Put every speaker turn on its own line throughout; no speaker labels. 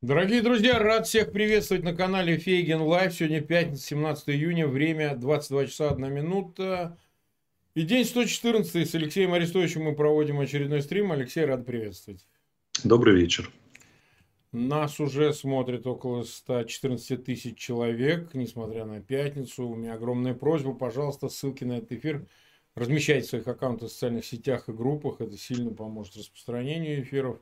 Дорогие друзья, рад всех приветствовать на канале Фейгин Live. Сегодня пятница, 17 июня, время 22 часа 1 минута. И день 114. С Алексеем Арестовичем мы проводим очередной стрим. Алексей, рад приветствовать.
Добрый вечер.
Нас уже смотрит около 114 тысяч человек, несмотря на пятницу. У меня огромная просьба, пожалуйста, ссылки на этот эфир размещайте в своих аккаунтах в социальных сетях и группах. Это сильно поможет распространению эфиров.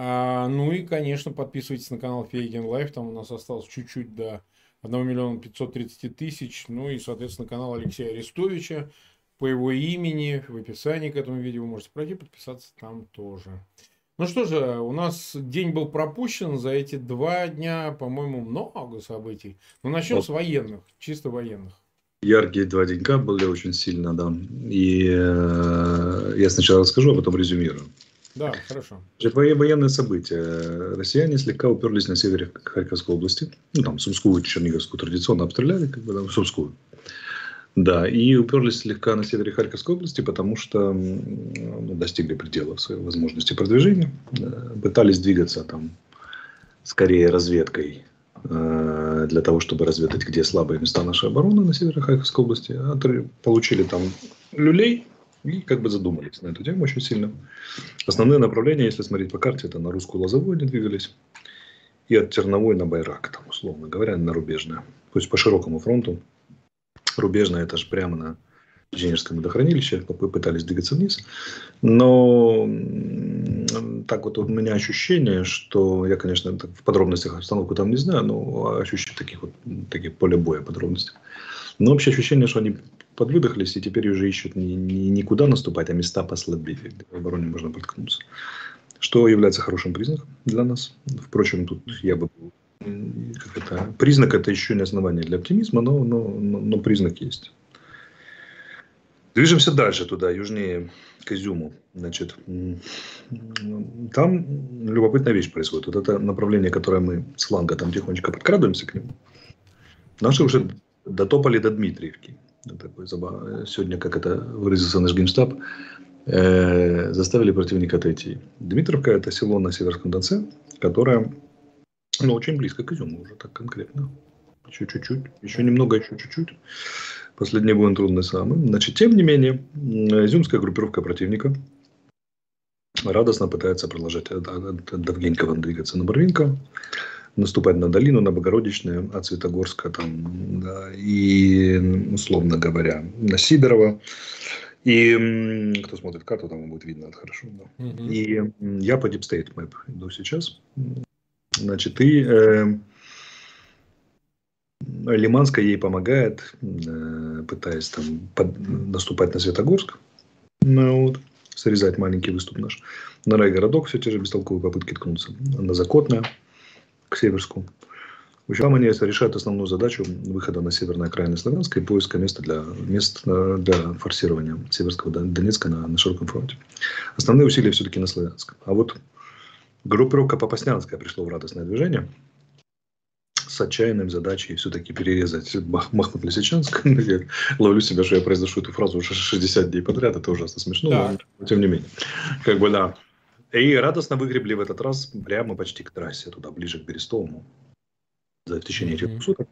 А, ну и, конечно, подписывайтесь на канал Фейгин Live, там у нас осталось чуть-чуть до 1 миллиона 530 тысяч. Ну и, соответственно, канал Алексея Арестовича по его имени в описании к этому видео вы можете пройти, подписаться там тоже. Ну что же, у нас день был пропущен за эти два дня, по-моему, много событий. Но начнем вот. с военных, чисто военных.
Яркие два денька были очень сильно, да. И э, я сначала расскажу, а потом резюмирую.
Да, хорошо.
Военные события. Россияне слегка уперлись на севере Харьковской области. Ну, там, Сумскую, Черниговскую традиционно обстреляли, как бы, там, Сумскую. Да, и уперлись слегка на севере Харьковской области, потому что ну, достигли пределов своей возможности продвижения. Пытались двигаться там скорее разведкой э, для того, чтобы разведать, где слабые места нашей обороны на севере Харьковской области. А получили там люлей, и как бы задумались на эту тему очень сильно. Основные направления, если смотреть по карте, это на русскую лозовую они двигались. И от Терновой на Байрак, там, условно говоря, на Рубежное. То есть по широкому фронту. Рубежное это же прямо на Женевском водохранилище, попытались двигаться вниз. Но так вот у меня ощущение, что я, конечно, в подробностях обстановку там не знаю, но ощущение таких вот таких поле боя подробностей. Но общее ощущение, что они подвыдохлись и теперь уже ищут не, не, не куда наступать, а места послабее, где в обороне можно приткнуться. Что является хорошим признаком для нас. Впрочем, тут я бы как это, признак это еще не основание для оптимизма, но, но, но, признак есть. Движемся дальше туда, южнее к. Значит, там любопытная вещь происходит. Вот это направление, которое мы с фланга там тихонечко подкрадываемся к нему. Наши уже дотопали до Дмитриевки. Такой забав... Сегодня, как это выразился наш генштаб, э, заставили противника отойти. Дмитровка – это село на Северском Донце, которое ну, очень близко к Изюму уже так конкретно. Еще чуть-чуть, еще немного, еще чуть-чуть. Последний будет трудный самый. Значит, тем не менее, изюмская группировка противника радостно пытается продолжать от, от, от Довгенькова двигаться на Барвинка наступать на долину, на Богородичное, от Светогорска там, да, и, условно говоря, на Сидорова. И кто смотрит карту, там будет видно это хорошо. Да. Mm-hmm. И я по Deep State Map иду сейчас. Значит, и э, Лиманская ей помогает, э, пытаясь там под, наступать на Светогорск. Ну, вот, срезать маленький выступ наш. На райгородок все те же бестолковые попытки ткнуться. На Закотное к Северску. Они решают основную задачу выхода на северной окраины Славянска и поиска места для, мест для форсирования Северского Донецка на, на широком фронте. Основные усилия все-таки на Славянск. А вот группировка Попаснянская пришла в радостное движение с отчаянной задачей все-таки перерезать Махмут-Лисичанск. Ловлю себя, что я произношу эту фразу уже 60 дней подряд. Это ужасно смешно, да. но тем не менее. Как бы, да. И радостно выгребли в этот раз прямо почти к трассе, туда, ближе к Берестовому. За в течение этих mm-hmm. суток.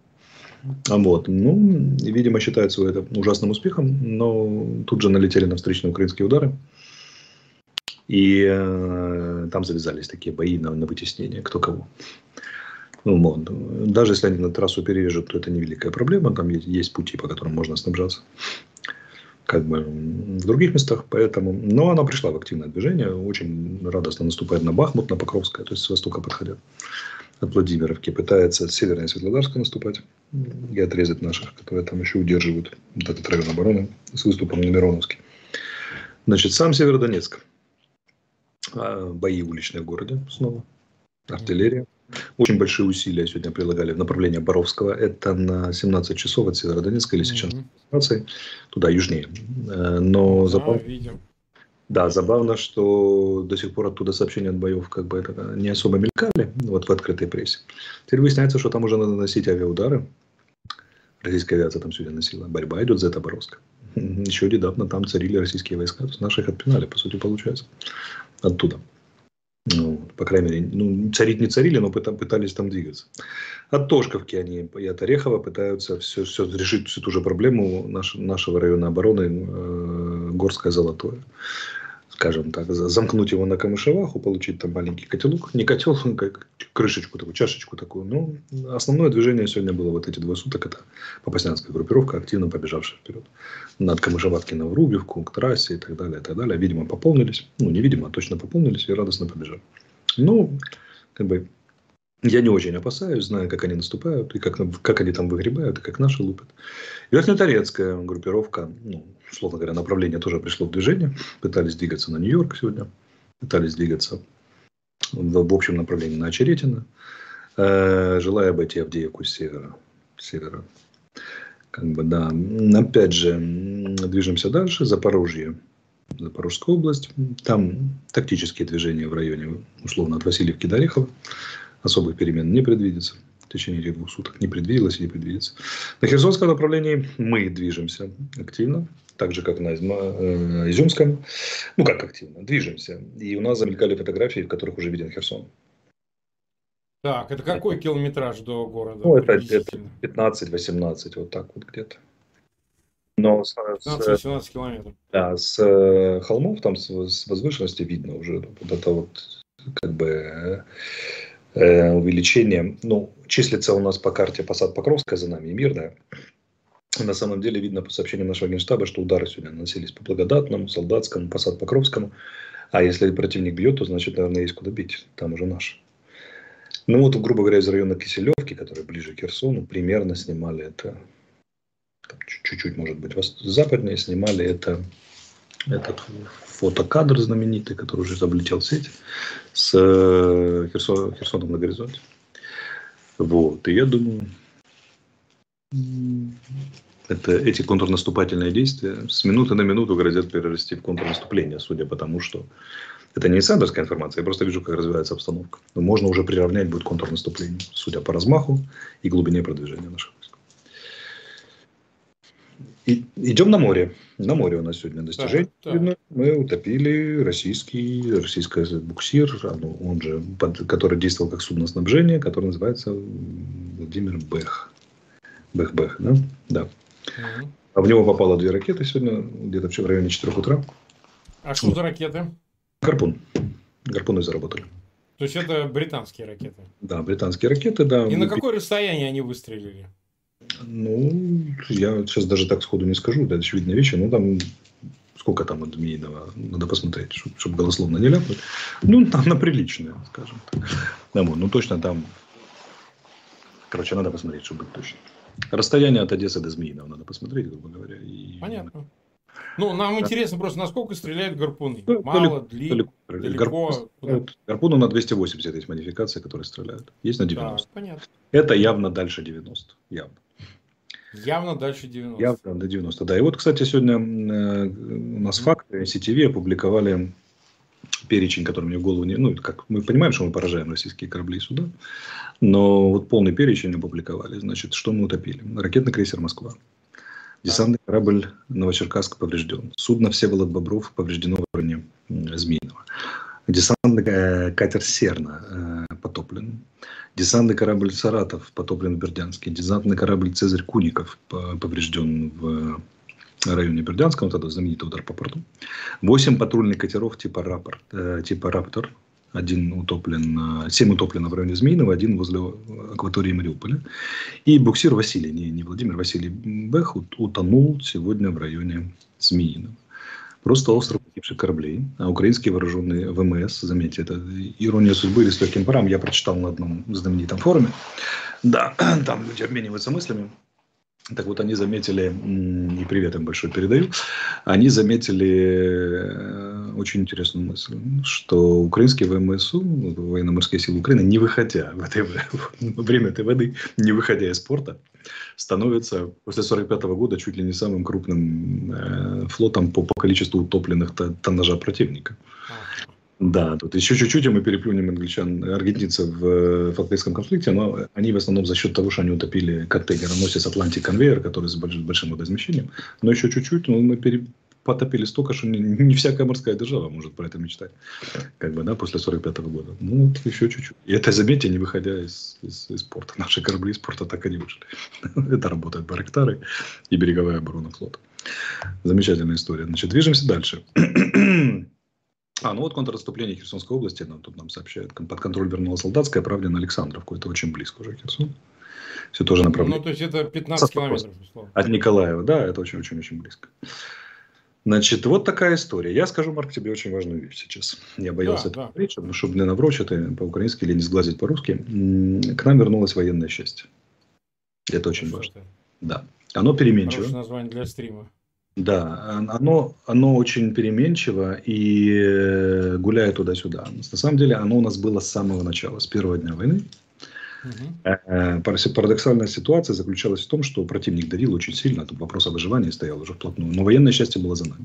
А вот, ну, видимо, считается это ужасным успехом, но тут же налетели на встречные украинские удары. И э, там завязались такие бои на, на вытеснение, кто кого. Ну, вот. Даже если они на трассу перережут, то это невеликая проблема. Там есть, есть пути, по которым можно снабжаться как бы в других местах, поэтому, но она пришла в активное движение, очень радостно наступает на Бахмут, на Покровское, то есть с востока подходят от Владимировки, пытается с северной Светлодарска наступать и отрезать наших, которые там еще удерживают вот этот район обороны с выступом на Мироновске. Значит, сам Северодонецк. А, бои уличные в городе снова. Артиллерия. Очень большие усилия сегодня прилагали в направлении Боровского. Это на 17 часов от Северодонецка или сейчас mm-hmm. туда южнее. Э, но да, забав... видим. Да, забавно, что до сих пор оттуда сообщения от боев как бы это не особо мелькали вот в открытой прессе. Теперь выясняется, что там уже надо наносить авиаудары. Российская авиация там сегодня носила. Борьба идет за это Боровск. Еще недавно там царили российские войска. То есть наших отпинали, по сути, получается. Оттуда. Ну, по крайней мере, ну, царить не царили, но пытались там двигаться. От Тошковки они и от Орехова пытаются все, все решить всю ту же проблему наш, нашего района обороны э, Горское Золотое скажем так, замкнуть его на камышеваху, получить там маленький котелок, не котел, как крышечку такую, чашечку такую. Но основное движение сегодня было вот эти двое суток, это Попаснянская группировка, активно побежавшая вперед. Над Камышеваткина в Рубевку, к трассе и так далее, и так далее. Видимо, пополнились, ну, не видимо, а точно пополнились и радостно побежали. Ну, как бы, я не очень опасаюсь, знаю, как они наступают, и как, как они там выгребают, и как наши лупят. Верхнетарецкая группировка, ну, условно говоря, направление тоже пришло в движение. Пытались двигаться на Нью-Йорк сегодня, пытались двигаться в, в общем направлении на Очеретино, э, желая обойти Авдеевку с севера. Севера. Как бы, да. Опять же, движемся дальше. Запорожье. Запорожская область. Там тактические движения в районе, условно, от Васильевки до Орехова. Особых перемен не предвидится в течение этих двух суток. Не предвиделось и не предвидится. На Херсонском направлении мы движемся активно так же, как на э, Изюмском. Ну, как активно, движемся. И у нас замелькали фотографии, в которых уже виден Херсон.
Так, это какой километраж до города?
Ну, это где-то 15-18, вот так вот где-то.
Но с, 15-18 километров.
Да, с э, холмов, там с, с возвышенности видно уже вот это вот как бы э, увеличение. Ну, числится у нас по карте Посад Покровская за нами и Мирная. На самом деле видно по сообщениям нашего генштаба, что удары сегодня наносились по Благодатному, Солдатскому, Посад Покровскому. А если противник бьет, то значит, наверное, есть куда бить. Там уже наш. Ну вот, грубо говоря, из района Киселевки, который ближе к Херсону, примерно снимали это, чуть-чуть, может быть, западнее, снимали это, этот фотокадр знаменитый, который уже облетел сеть, с э, Херсон, Херсоном на горизонте. Вот, и я думаю, это, эти контрнаступательные действия с минуты на минуту грозят перерасти в контрнаступление, судя по тому, что это не инсайдерская информация, я просто вижу, как развивается обстановка. Но можно уже приравнять будет контрнаступление, судя по размаху и глубине продвижения наших. И, идем на море. На море у нас сегодня достижение. Да, да. Мы утопили российский, российский буксир, он же, который действовал как судно снабжения, который называется Владимир Бэх. Бэх-бэх, да? Да. А в него попало две ракеты сегодня, где-то в районе 4 утра.
А что за ракеты?
Гарпун. Гарпуны заработали.
То есть это британские ракеты?
Да, британские ракеты, да.
И на какое расстояние они выстрелили?
Ну, я сейчас даже так сходу не скажу, это очевидная вещь. Ну, там сколько там от змеиного, надо посмотреть, чтобы, чтобы голословно не ляпнуть. Ну, там на приличное, скажем так. Ну, точно там, короче, надо посмотреть, чтобы быть точно. Расстояние от Одессы до Змеиного надо посмотреть, грубо говоря. И...
Понятно. Ну, нам интересно просто, насколько стреляют гарпуны. Ну, Мало, длинно, далеко.
далеко. Гарпун, гарпуны на 280 есть модификации, которые стреляют. Есть на 90. Да,
понятно.
Это явно дальше 90. Явно.
Явно дальше 90.
Явно до 90, да. И вот, кстати, сегодня э, у нас факты CTV опубликовали перечень, который мне в голову не... Ну, как мы понимаем, что мы поражаем российские корабли и суда, но вот полный перечень опубликовали. Значит, что мы утопили? Ракетный крейсер «Москва». Десантный корабль «Новочеркасск» поврежден. Судно «Всеволод Бобров» повреждено в районе Змеиного. Десантный э, катер «Серна» э, потоплен. Десантный корабль «Саратов» потоплен в Бердянске. Десантный корабль «Цезарь Куников» поврежден в районе Бердянска, вот это знаменитый удар по порту. Восемь патрульных катеров типа, рапорт, э, типа «Раптор», один утоплен, семь утоплено в районе Змеиного, один возле акватории Мариуполя. И буксир Василий, не, не Владимир, Василий Бэх утонул сегодня в районе Змеиного. Просто остров погибших кораблей. А украинские вооруженные ВМС, заметьте, это ирония судьбы или с легким парам, я прочитал на одном знаменитом форуме. Да, там люди обмениваются мыслями. Так вот, они заметили, и привет им большой передаю, они заметили э, очень интересную мысль, что украинские ВМСУ, военно-морские силы Украины, не выходя в это время этой воды, не выходя из порта, становятся после 1945 года чуть ли не самым крупным э, флотом по, по количеству утопленных тоннажа противника. Да, тут еще чуть-чуть, и мы переплюнем англичан, аргентинцев в фалклендском конфликте, но они в основном за счет того, что они утопили контейнероносец Атлантик Конвейер, который с большим водоизмещением. Но еще чуть-чуть, но мы пере, потопили столько, что не, не всякая морская держава может про это мечтать. Как бы, да, после 45 -го года. Ну, вот еще чуть-чуть. И это, заметьте, не выходя из, из, из порта. Наши корабли из порта так и не вышли. это работают Барактары и береговая оборона флота. Замечательная история. Значит, движемся дальше. А, ну вот контрнаступление Херсонской области, нам тут нам сообщают, под контроль вернула солдатская, правда, на Александровку. Это очень близко уже Херсон. Все тоже направление.
Ну, то есть это 15 километров, условно.
От Николаева, да, это очень-очень-очень близко. Значит, вот такая история. Я скажу, Марк, тебе очень важную вещь сейчас. Я боялся да, это говорить, чтобы, чтобы не наврочь это по-украински или не сглазить по-русски. К нам вернулось военное счастье. Это очень Что важно. Это? Да. Оно переменчиво.
Хорошее название для стрима.
Да, оно, оно очень переменчиво и э, гуляет туда-сюда. На самом деле оно у нас было с самого начала, с первого дня войны. Угу. Парадоксальная ситуация заключалась в том, что противник давил очень сильно, тут вопрос о выживании стоял уже вплотную, но военное счастье было за нами.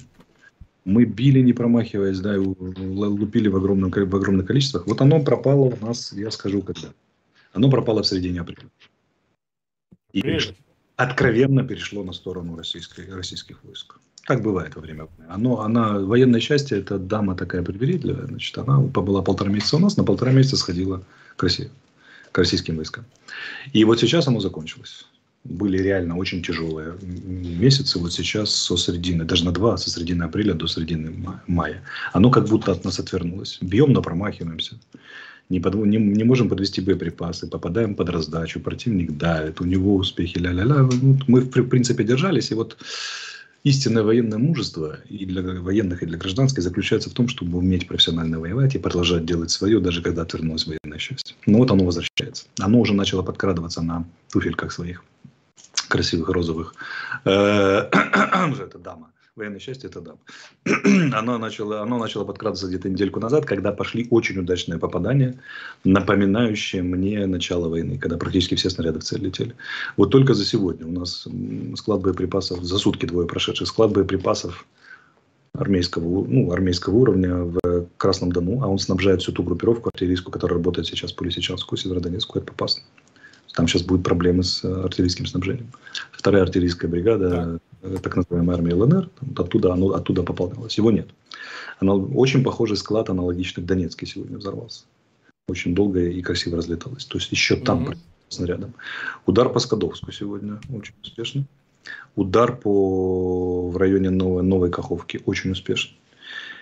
Мы били, не промахиваясь, да, и лупили в огромном, в огромных количествах. Вот оно пропало у нас, я скажу, когда. Оно пропало в середине апреля. И переш... откровенно перешло на сторону российской, российских войск. Так бывает во время войны. Оно, она, военное счастье, это дама такая привередливая. Значит, она побыла полтора месяца у нас, на полтора месяца сходила к России к российским войскам. И вот сейчас оно закончилось. Были реально очень тяжелые месяцы. Вот сейчас со средины, даже на два, со средины апреля до средины мая. Оно как будто от нас отвернулось. Бьем, но промахиваемся. Не, под, не, не можем подвести боеприпасы, попадаем под раздачу, противник давит, у него успехи ля-ля-ля. Ну, мы, в принципе, держались, и вот истинное военное мужество и для военных, и для гражданской заключается в том, чтобы уметь профессионально воевать и продолжать делать свое, даже когда отвернулось военное счастье. Но вот оно возвращается. Оно уже начало подкрадываться на туфельках своих красивых розовых. Э, это дама военное счастье это да. оно, начало, оно начало подкрадываться где-то недельку назад, когда пошли очень удачные попадания, напоминающие мне начало войны, когда практически все снаряды в цель летели. Вот только за сегодня у нас склад боеприпасов, за сутки двое прошедших, склад боеприпасов армейского, ну, армейского уровня в Красном Дону, а он снабжает всю ту группировку артиллерийскую, которая работает сейчас по Лисичанску, Северодонецку, это попасно. Там сейчас будут проблемы с э, артиллерийским снабжением. Вторая артиллерийская бригада, да. Э, так называемая армия ЛНР, оттуда, оно, оттуда пополнялось. Его нет. Она, очень похожий склад, аналогичный в Донецке сегодня взорвался. Очень долго и красиво разлеталось. То есть еще там угу. снарядом. Удар по Скадовску сегодня очень успешный. Удар по в районе Новой, Новой Каховки очень успешный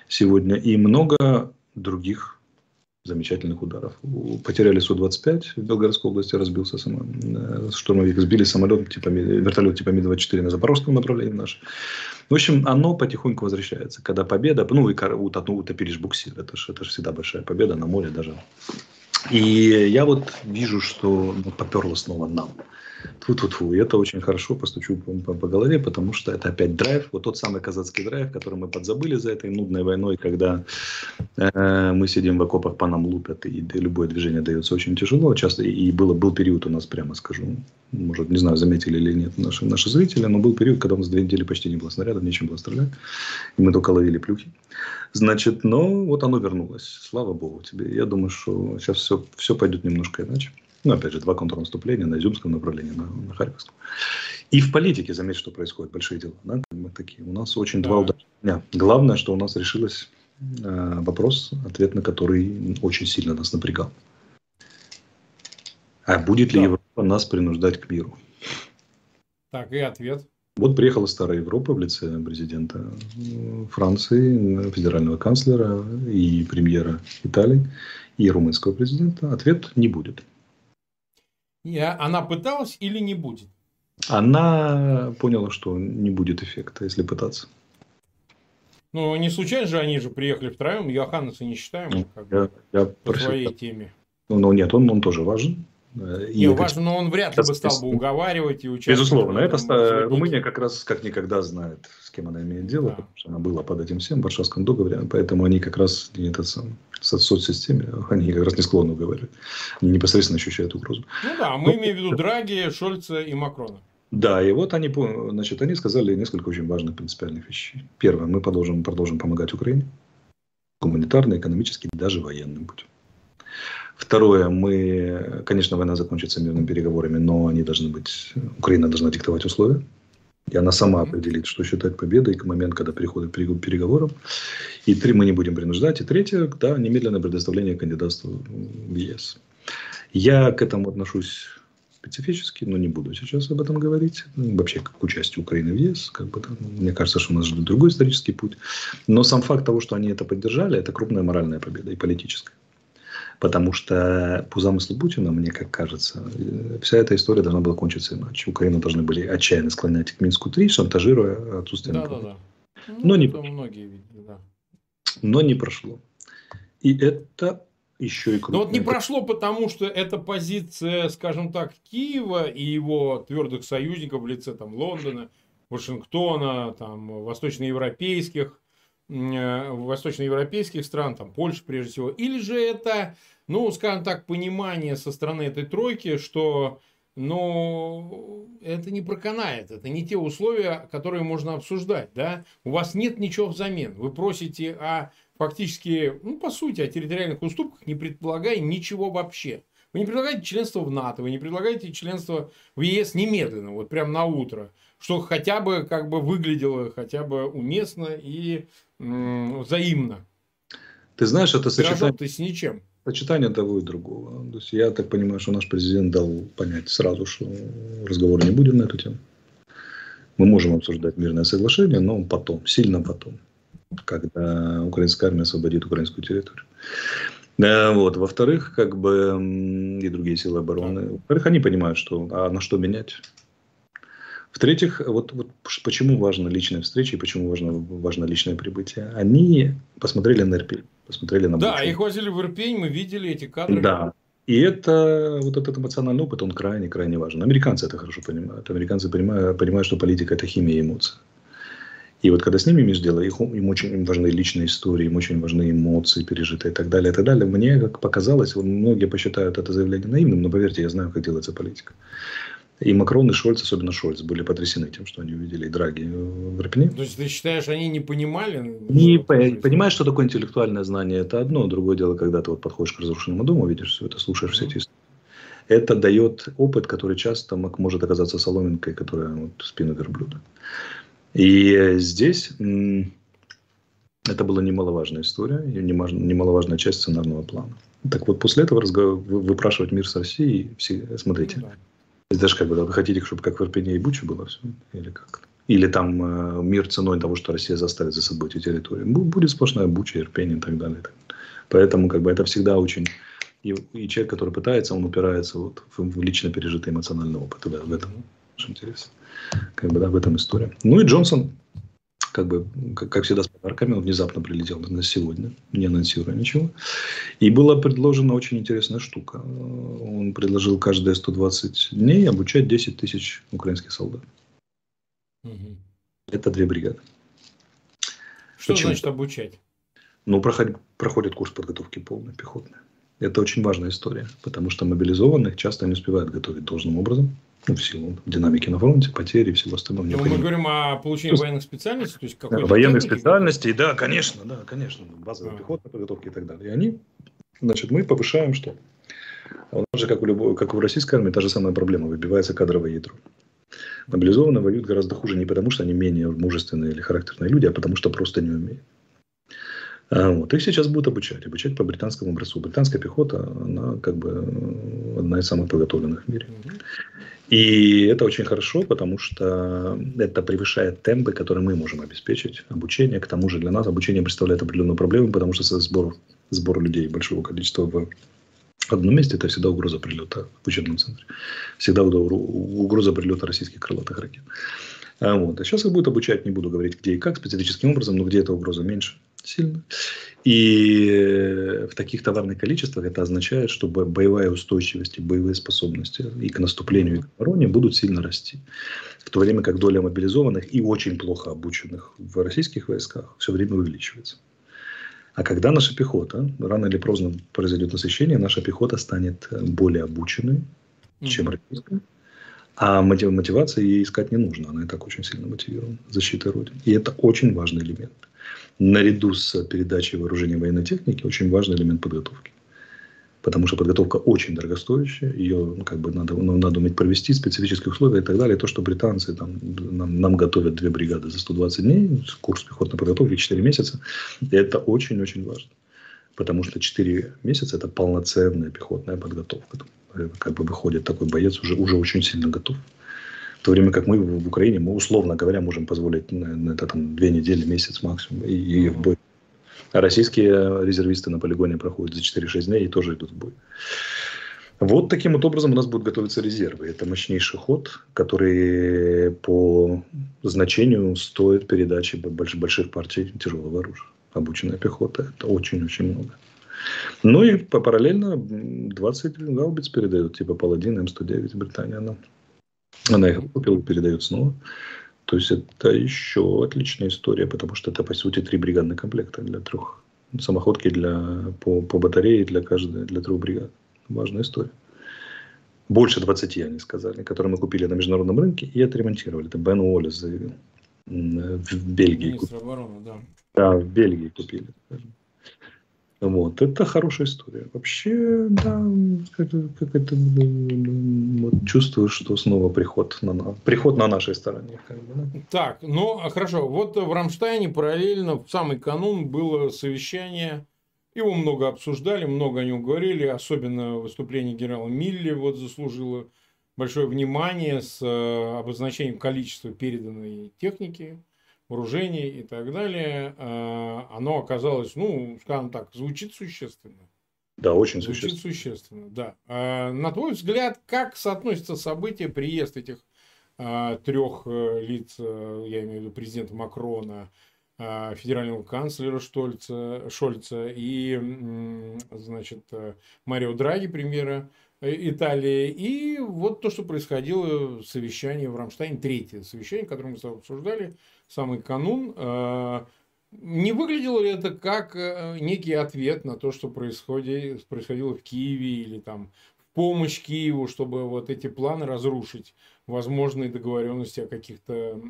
сегодня. И много других замечательных ударов. Потеряли Су-25 в Белгородской области, разбился само, э, штурмовик, сбили самолет, типа, вертолет типа Ми-24 на запорожском направлении наш. В общем, оно потихоньку возвращается. Когда победа, ну и ну, утопили ж буксир, это же это всегда большая победа на море даже. И я вот вижу, что поперло снова нам. Тьфу-тьфу-тьфу. И это очень хорошо, постучу по, по, голове, потому что это опять драйв, вот тот самый казацкий драйв, который мы подзабыли за этой нудной войной, когда э, мы сидим в окопах, по нам лупят, и, и любое движение дается очень тяжело. Часто и было, был период у нас, прямо скажу, может, не знаю, заметили или нет наши, наши зрители, но был период, когда у нас две недели почти не было снарядов, нечем было стрелять, и мы только ловили плюхи. Значит, но вот оно вернулось. Слава богу тебе. Я думаю, что сейчас все, все пойдет немножко иначе. Ну, опять же, два контрнаступления на Изюмском направлении, на, на Харьковском. И в политике, заметь, что происходит, большие дела. Да? Мы такие. У нас очень да. два удара. Главное, что у нас решилось э, вопрос, ответ на который очень сильно нас напрягал. А будет ли да. Европа нас принуждать к миру?
Так, и ответ.
Вот приехала старая Европа в лице президента э, Франции, федерального канцлера и премьера Италии и румынского президента. Ответ не будет.
Я, она пыталась или не будет?
Она поняла, что не будет эффекта, если пытаться.
Ну, не случайно же они же приехали втроем, Йоханнеса не считаем ну, как я, я по своей теме.
Ну, ну, нет, он, он тоже важен.
Не, важно, но он вряд ли бы стал бы уговаривать и участвовать.
Безусловно, это ста... Румыния как раз как никогда знает, с кем она имеет дело, да. потому что она была под этим всем, в Варшавском договоре, поэтому они как раз этот сам, соцсистеме, они как раз не склонны уговаривать, они непосредственно ощущают угрозу.
Ну да, мы но... имеем в виду Драги, Шольца и Макрона.
Да, и вот они, значит, они сказали несколько очень важных принципиальных вещей. Первое, мы продолжим, продолжим помогать Украине, гуманитарно, экономически, даже военным путем. Второе, мы, конечно, война закончится мирными переговорами, но они должны быть, Украина должна диктовать условия. И она сама определит, что считать победой к моменту, когда переходит к переговорам. И три мы не будем принуждать. И третье, да, немедленное предоставление кандидатства в ЕС. Я к этому отношусь специфически, но не буду сейчас об этом говорить. Вообще, как к участию Украины в ЕС, как бы, мне кажется, что у нас ждет другой исторический путь. Но сам факт того, что они это поддержали, это крупная моральная победа и политическая. Потому что по замыслу Путина, мне как кажется, вся эта история должна была кончиться иначе. Украину должны были отчаянно склонять к Минску-3, шантажируя отсутствие
да, да, да. Ну,
Но не
многие видели, да.
Но не прошло. И это еще и
крупное. Но вот не прошло, потому что это позиция, скажем так, Киева и его твердых союзников в лице там, Лондона, Вашингтона, там, восточноевропейских Э, восточноевропейских стран, там Польша прежде всего, или же это, ну, скажем так, понимание со стороны этой тройки, что, ну, это не проканает, это не те условия, которые можно обсуждать, да, у вас нет ничего взамен, вы просите о фактически, ну, по сути, о территориальных уступках, не предполагая ничего вообще. Вы не предлагаете членство в НАТО, вы не предлагаете членство в ЕС немедленно, вот прям на утро, что хотя бы как бы выглядело хотя бы уместно и взаимно.
Ты знаешь, это
сочетание... ты с ничем.
Сочетание того и другого. То есть я так понимаю, что наш президент дал понять сразу, что разговора не будет на эту тему. Мы можем обсуждать мирное соглашение, но потом, сильно потом, когда украинская армия освободит украинскую территорию. Э, вот. Во-вторых, как бы и другие силы обороны. Во-вторых, они понимают, что а на что менять? В-третьих, вот, вот почему важна личная встреча и почему важно, важно личное прибытие. Они посмотрели на Ирпень, посмотрели на
Да, их возили в Ирпень, мы видели эти кадры.
Да, и это, вот этот эмоциональный опыт, он крайне-крайне важен. Американцы это хорошо понимают. Американцы понимают, понимают, что политика – это химия эмоций. И вот когда с ними имеешь дело, их, им очень важны личные истории, им очень важны эмоции, пережитые и так далее, и так далее. Мне, как показалось, многие посчитают это заявление наивным, но поверьте, я знаю, как делается политика. И Макрон, и Шольц, особенно Шольц, были потрясены тем, что они увидели и Драги в Ирпене.
То есть, ты считаешь, они не понимали?
Не по- понимаешь, что такое интеллектуальное знание, это одно. Другое дело, когда ты вот подходишь к разрушенному дому, видишь все это, слушаешь все эти истории. Это дает опыт, который часто может оказаться соломинкой, которая вот, спину верблюда. И здесь это была немаловажная история, и немаловажная часть сценарного плана. Так вот, после этого разговор, выпрашивать мир со Россией, все, смотрите, ну, да есть даже как бы вы хотите, чтобы как в Ирпене и Буче было все? Или как? Или там э, мир ценой того, что Россия заставит за собой эти территории. Будет сплошная Буча, Ирпень и так далее. Поэтому как бы это всегда очень... И, и человек, который пытается, он упирается вот в, в лично пережитый эмоциональный опыт. Да, в этом наш интерес. Как бы, да, в этом история. Ну и Джонсон как бы, как, как всегда, с подарками. Он внезапно прилетел на сегодня, не анонсируя ничего. И была предложена очень интересная штука. Он предложил каждые 120 дней обучать 10 тысяч украинских солдат. Угу. Это две бригады.
Что Почему? значит обучать?
Ну, проходит, проходит курс подготовки полной пехотной. Это очень важная история, потому что мобилизованных часто не успевают готовить должным образом ну, в силу динамики на фронте, потери и всего остального.
Но мы говорим о получении ну, военных специальностей, то есть
какой Военных специальностей, да, конечно, да, конечно, базовая а. пехотная подготовка и так далее. И они, значит, мы повышаем что? У нас же, как у, любой, как у российской армии, та же самая проблема, выбивается кадровое ядро. Мобилизованные воюют гораздо хуже не потому, что они менее мужественные или характерные люди, а потому что просто не умеют. А, вот. Их сейчас будут обучать. Обучать по британскому образцу. Британская пехота, она как бы одна из самых подготовленных в мире. И это очень хорошо, потому что это превышает темпы, которые мы можем обеспечить. Обучение, к тому же для нас обучение представляет определенную проблему, потому что сбор, сбор людей большого количества в одном месте это всегда угроза прилета в учебном центре. Всегда угроза прилета российских крылатых ракет. А, вот. а сейчас их будут обучать, не буду говорить где и как, специфическим образом, но где эта угроза меньше сильно. И в таких товарных количествах это означает, что боевая устойчивость и боевые способности и к наступлению, и к обороне будут сильно расти. В то время как доля мобилизованных и очень плохо обученных в российских войсках все время увеличивается. А когда наша пехота, рано или поздно произойдет насыщение, наша пехота станет более обученной, чем российская. А мотивации ей искать не нужно. Она и так очень сильно мотивирована защитой Родины. И это очень важный элемент наряду с передачей вооружения военной техники очень важный элемент подготовки. потому что подготовка очень дорогостоящая, ее ну, как бы надо, ну, надо уметь провести, специфические условия и так далее. То, что британцы там, нам, нам готовят две бригады за 120 дней, курс пехотной подготовки 4 месяца, это очень-очень важно. Потому что 4 месяца – это полноценная пехотная подготовка. Как бы выходит такой боец уже, уже очень сильно готов. В то время как мы в Украине, мы, условно говоря, можем позволить на, на это там две недели, месяц максимум, и, и в бой а российские резервисты на полигоне проходят за 4-6 дней и тоже идут в бой. Вот таким вот образом у нас будут готовиться резервы. Это мощнейший ход, который по значению стоит передачи больших партий тяжелого оружия. Обученная пехота. Это очень-очень много. Ну и параллельно 20 гаубиц передают, типа Паладин, М109 Британия. Она, она их купила, передает снова. То есть это еще отличная история, потому что это по сути три бригадных комплекта для трех самоходки для, по, по батарее для каждой, для трех бригад. Важная история. Больше 20, они сказали, которые мы купили на международном рынке и отремонтировали. Это Бен Уоллес заявил. В Бельгии. Министр обороны, да. Да, в Бельгии купили. Скажем. Вот, это хорошая история. Вообще, да, как, это, вот, чувствую, что снова приход на, приход на нашей стороне.
Так, ну, а хорошо. Вот в Рамштайне параллельно в самый канун было совещание. Его много обсуждали, много о нем говорили. Особенно выступление генерала Милли вот заслужило большое внимание с э, обозначением количества переданной техники вооружений и так далее, а, оно оказалось, ну, скажем так, звучит существенно.
Да, очень
звучит существенно. существенно, да. А, на твой взгляд, как соотносятся события, приезд этих а, трех э, лиц, э, я имею в виду президента Макрона, федерального канцлера Штольца, Шольца и, значит, э, Марио Драги, премьера Италии. И вот то, что происходило в совещании в Рамштайне, третье совещание, которое мы с обсуждали, самый канун. Э, не выглядело ли это как э, некий ответ на то, что происходит, происходило в Киеве или там в помощь Киеву, чтобы вот эти планы разрушить, возможные договоренности о каких-то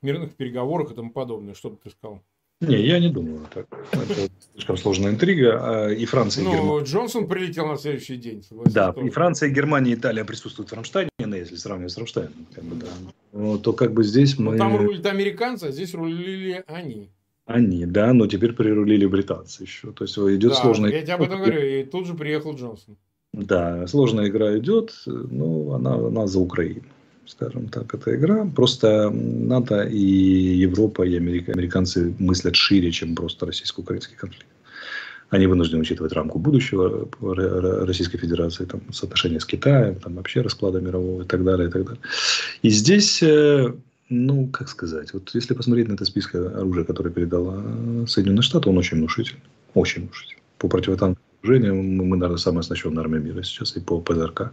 мирных переговорах и тому подобное? Что бы ты сказал?
Не, я не думаю так. Это слишком сложная интрига. А и Франция,
ну, и Германия. Джонсон прилетел на следующий день.
Да, и Франция, и Германия, и Италия присутствуют в Рамштайне, если сравнивать с Рамштайном. Как бы, да. Ну, то как бы здесь
мы... там рулят американцы, а здесь рулили они.
Они, да, но теперь прирулили британцы еще. То есть идет да, сложная...
Я тебе об этом говорю, и тут же приехал Джонсон.
Да, сложная игра идет, но она, она за Украину скажем так, эта игра. Просто НАТО и Европа, и Америка, американцы мыслят шире, чем просто российско-украинский конфликт. Они вынуждены учитывать рамку будущего Российской Федерации, там, соотношение с Китаем, там, вообще расклада мирового и так далее, и так далее. И здесь, э, ну, как сказать, вот если посмотреть на этот список оружия, которое передала Соединенные Штаты, он очень внушительный. Очень внушительный. По противотанковому вооружению мы, наверное, самая оснащенная армия мира сейчас и по ПЗРК.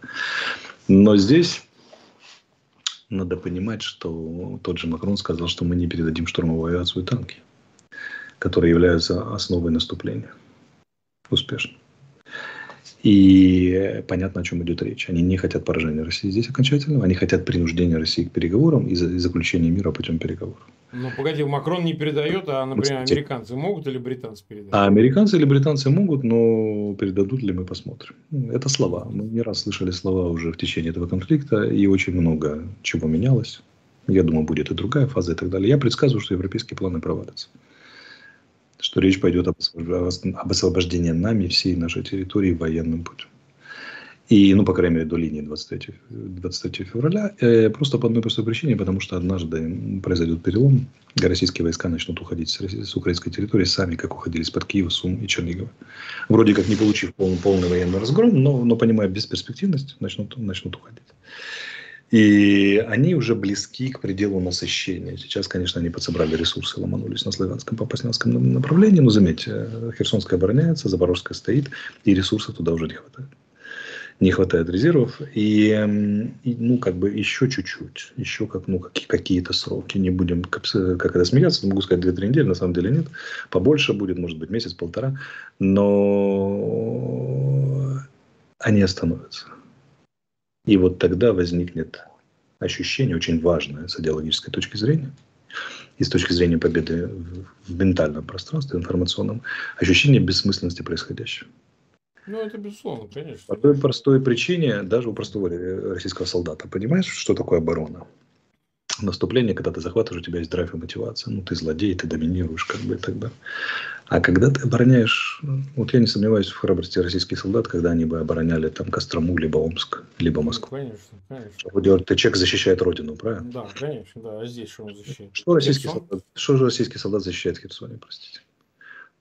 Но здесь надо понимать, что тот же Макрон сказал, что мы не передадим штурмовую авиацию и танки, которые являются основой наступления. Успешно. И понятно, о чем идет речь. Они не хотят поражения России здесь окончательно, они хотят принуждения России к переговорам и заключения мира путем переговоров.
Ну, погоди, Макрон не передает, а, например, американцы могут или британцы передать?
А американцы или британцы могут, но передадут ли мы посмотрим. Это слова. Мы не раз слышали слова уже в течение этого конфликта, и очень много чего менялось. Я думаю, будет и другая фаза и так далее. Я предсказываю, что европейские планы провалятся. Что речь пойдет об освобождении нами всей нашей территории военным путем. И, ну, по крайней мере, до линии 23, 23 февраля. Э, просто по одной простой причине, потому что однажды произойдет перелом, российские войска начнут уходить с, с украинской территории сами, как уходили из-под Киева, Сум и Чернигова. Вроде как не получив полный, полный военный разгром, но, но понимая бесперспективность, начнут, начнут уходить. И они уже близки к пределу насыщения. Сейчас, конечно, они подсобрали ресурсы, ломанулись на славянском, попаснянском направлении. Но заметьте, Херсонская обороняется, Запорожская стоит, и ресурсов туда уже не хватает не хватает резервов. И, и ну, как бы еще чуть-чуть, еще как, ну, какие, какие-то сроки. Не будем как, как это смеяться, могу сказать 2-3 недели, на самом деле нет. Побольше будет, может быть, месяц-полтора. Но они остановятся. И вот тогда возникнет ощущение очень важное с идеологической точки зрения и с точки зрения победы в ментальном пространстве, информационном, ощущение бессмысленности происходящего.
Ну, это безусловно, конечно.
По той простой причине, даже у простого российского солдата. Понимаешь, что такое оборона? Наступление, когда ты захватываешь, у тебя есть драйв и мотивация. Ну, ты злодей, ты доминируешь, как бы и так далее. А когда ты обороняешь, вот я не сомневаюсь в храбрости российских солдат, когда они бы обороняли там Кострому, либо Омск, либо ну, Москву. Ну, конечно, конечно. Ты человек защищает родину, правильно?
Да, конечно, да. А здесь что он защищает?
Что российский, солдат, что же российский солдат защищает в Херсоне, простите?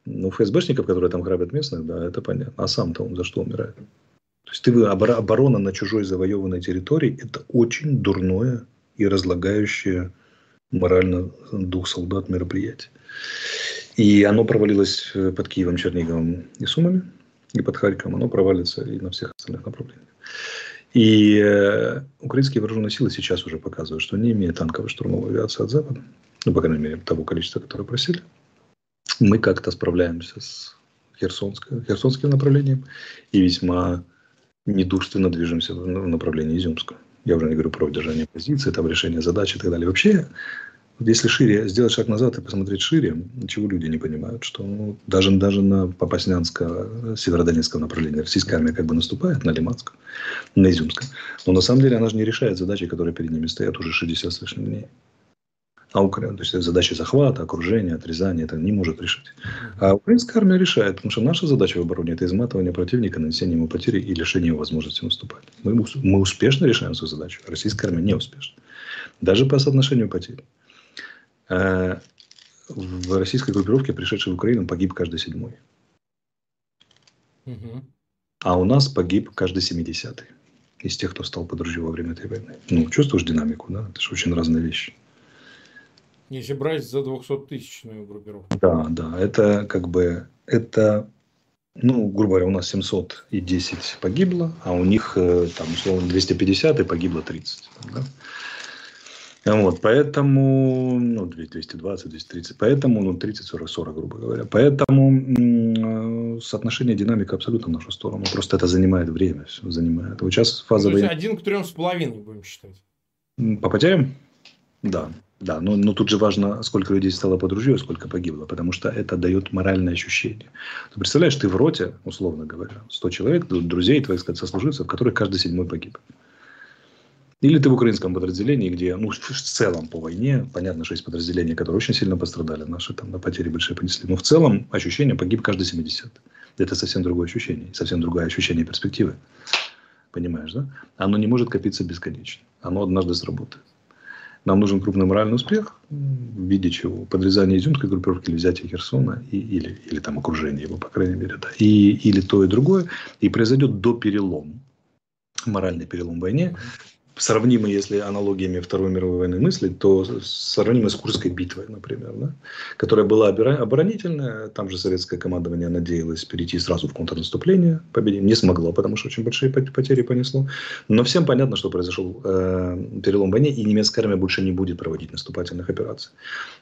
Ну, ФСБшников, которые там грабят местных, да, это понятно. А сам-то он за что умирает? То есть ты оборона на чужой завоеванной территории – это очень дурное и разлагающее морально дух солдат мероприятие. И оно провалилось э, под Киевом, Черниговым и Сумами, и под Харьковом. Оно провалится и на всех остальных направлениях. И э, украинские вооруженные силы сейчас уже показывают, что не имея танковой штурмовой авиации от Запада, ну, по крайней мере, того количества, которое просили, мы как-то справляемся с Херсонским, Херсонским направлением и весьма недурственно движемся в направлении Изюмска. Я уже не говорю про удержание позиции, там решение задач и так далее. Вообще, если шире, сделать шаг назад и посмотреть шире, чего люди не понимают, что ну, даже, даже на Попаснянское, Северодонецком направлении российская армия как бы наступает на Лиманском, на Изюмском. Но на самом деле она же не решает задачи, которые перед ними стоят уже 60 с лишним дней. А Украина, то есть задачи захвата, окружения, отрезания, это не может решить. А украинская армия решает, потому что наша задача в обороне – это изматывание противника, нанесение ему потери и лишение его возможности наступать. Мы, мы успешно решаем свою задачу, российская армия не успешна. Даже по соотношению потерь. Э, в российской группировке, пришедшей в Украину, погиб каждый седьмой. Угу. А у нас погиб каждый семидесятый из тех, кто стал под ружье во время этой войны. Ну, чувствуешь динамику, да? Это же очень разные вещи.
Если брать за 200-тысячную группировку.
Да, да. Это как бы, это, ну, грубо говоря, у нас 710 погибло, а у них э, там, условно, 250 и погибло 30. Да? Вот, поэтому, ну, 220, 230, поэтому, ну, 30, 40, 40, грубо говоря. Поэтому соотношение динамика абсолютно в нашу сторону. Просто это занимает время, все занимает. Вот сейчас фаза... Ну,
то есть, один к трем с половиной будем считать.
По потерям? Да. Да, но, но тут же важно, сколько людей стало под ружье, сколько погибло, потому что это дает моральное ощущение. Ты представляешь, ты в роте, условно говоря, 100 человек, друзей твоих, сказать, сослуживцев, которых каждый седьмой погиб. Или ты в украинском подразделении, где, ну, в целом по войне, понятно, что есть подразделения, которые очень сильно пострадали, наши там на потери большие понесли. Но в целом ощущение погиб каждый 70. Это совсем другое ощущение, совсем другое ощущение перспективы. Понимаешь, да? Оно не может копиться бесконечно. Оно однажды сработает. Нам нужен крупный моральный успех, в виде чего? Подрезание изюмской группировки или взятие Херсона, и, или, или там окружение его, по крайней мере, да. И, или то, и другое. И произойдет до перелом, моральный перелом в войне, сравнимы, если аналогиями Второй мировой войны мыслить, то сравнимы с Курской битвой, например, да? которая была оборонительная. Там же советское командование надеялось перейти сразу в контрнаступление, победить. Не смогло, потому что очень большие потери понесло. Но всем понятно, что произошел э, перелом в войне, и немецкая армия больше не будет проводить наступательных операций.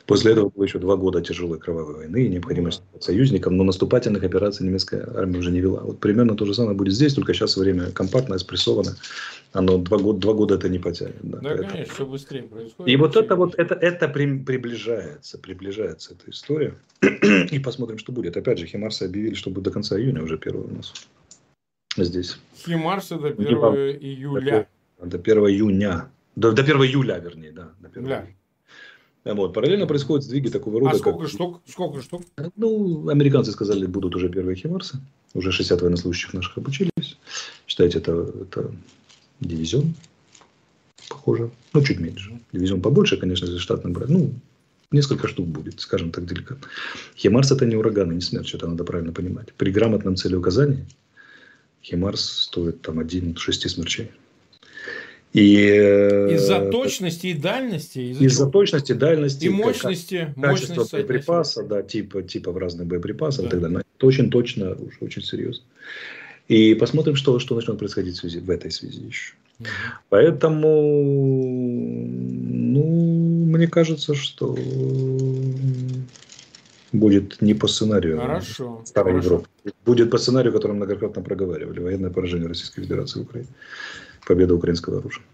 После этого было еще два года тяжелой кровавой войны и необходимость союзникам, но наступательных операций немецкая армия уже не вела. Вот примерно то же самое будет здесь, только сейчас время компактное, спрессованное. Оно два года, два года это не потянет. Да,
да конечно, все быстрее происходит.
И вот это вот это, это при, приближается, приближается эта история. И посмотрим, что будет. Опять же, Химарсы объявили, что будет до конца июня уже первый у нас здесь.
Химарсы до 1 июля.
До 1 июня. До, до 1 июля, вернее, да. До 1 да. Вот. Параллельно происходят сдвиги такого рода. А
сколько как... штук? Сколько штук?
Ну, американцы сказали, будут уже первые химарсы. Уже 60 военнослужащих наших обучились. Считайте, это, это дивизион, похоже. Ну, чуть меньше. Дивизион побольше, конечно, если штатный брать. Ну, несколько штук будет, скажем так, деликатно. Химарс это не ураган и не смерть, это надо правильно понимать. При грамотном целеуказании Химарс стоит там один шести смерчей.
И, э, из-за точности и дальности?
Из-за, из-за точности, дальности.
И мощности.
Как, качество мощность боеприпаса, да, типа, типа в разных боеприпасов да. и так далее. Это очень точно, очень серьезно. И посмотрим, что, что начнет происходить в, связи, в этой связи еще. Поэтому, ну, мне кажется, что будет не по сценарию
Хорошо.
Старой
Хорошо.
Европы. Будет по сценарию, который многократно проговаривали. Военное поражение Российской Федерации в Украине. Победа украинского оружия.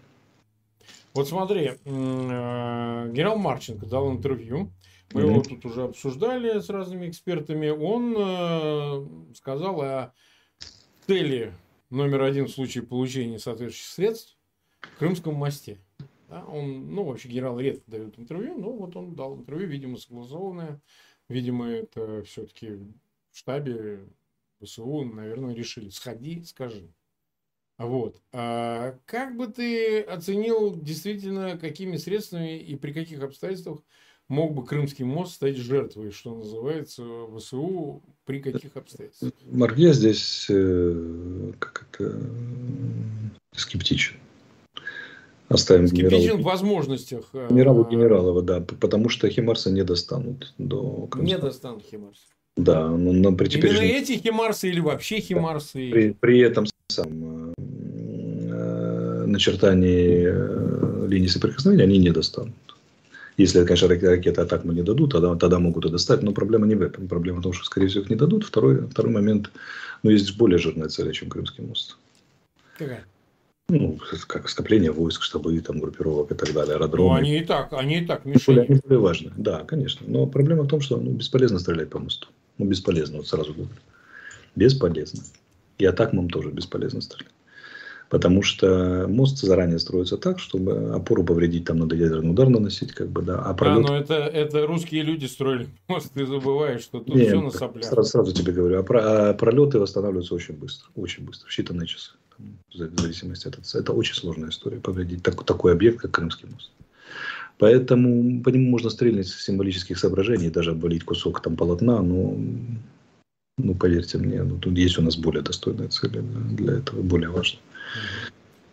Вот смотри, э, генерал Марченко дал интервью. Мы его тут уже обсуждали с разными экспертами. Он э, сказал о цели номер один в случае получения соответствующих средств в Крымском мосте. Да, он, ну, вообще генерал редко дает интервью, но вот он дал интервью, видимо, согласованное. Видимо, это все-таки в штабе ВСУ, наверное, решили. Сходи, скажи. Вот. А как бы ты оценил действительно, какими средствами и при каких обстоятельствах мог бы Крымский мост стать жертвой, что называется, ВСУ при каких обстоятельствах?
Марк, я здесь э, как это, скептичен.
Оставим Скептичен генералу, в возможностях.
Э, генералу Генералова, да, потому что Химарса не достанут до
Крымска. Не достанут Химарса.
Да, но, но при
теперешнем... Именно эти Химарсы или вообще Химарсы?
При, при этом сам э, начертании э, линии соприкосновения они не достанут. Если, конечно, ракеты атак мы не дадут, тогда, тогда могут и достать. Но проблема не в этом. Проблема в том, что, скорее всего, их не дадут. Второй, второй момент, ну, есть более жирная цель, чем Крымский мост.
Какая?
Ну, как скопление войск, штабы, там, группировок и так далее, аэродромы. Ну,
они и так, они и так мешают.
Они более важны, да, конечно. Но проблема в том, что ну, бесполезно стрелять по мосту. Ну, бесполезно, вот сразу говорю. Бесполезно. И атакам тоже бесполезно стрелять. Потому что мост заранее строится так, чтобы опору повредить, там надо ядерный удар наносить, как бы, да.
А, пролет... а но это, это русские люди строили мост, ты забываешь, что тут Нет, все на соплях.
Сразу, сразу тебе говорю, а, про, а пролеты восстанавливаются очень быстро, очень быстро, в считанные часы. В зависимости от этого. Это очень сложная история, повредить так, такой объект, как Крымский мост. Поэтому по нему можно стрельнуть с символических соображений, даже обвалить кусок там полотна, но ну, поверьте мне, ну, тут есть у нас более достойные цели для этого, более важные.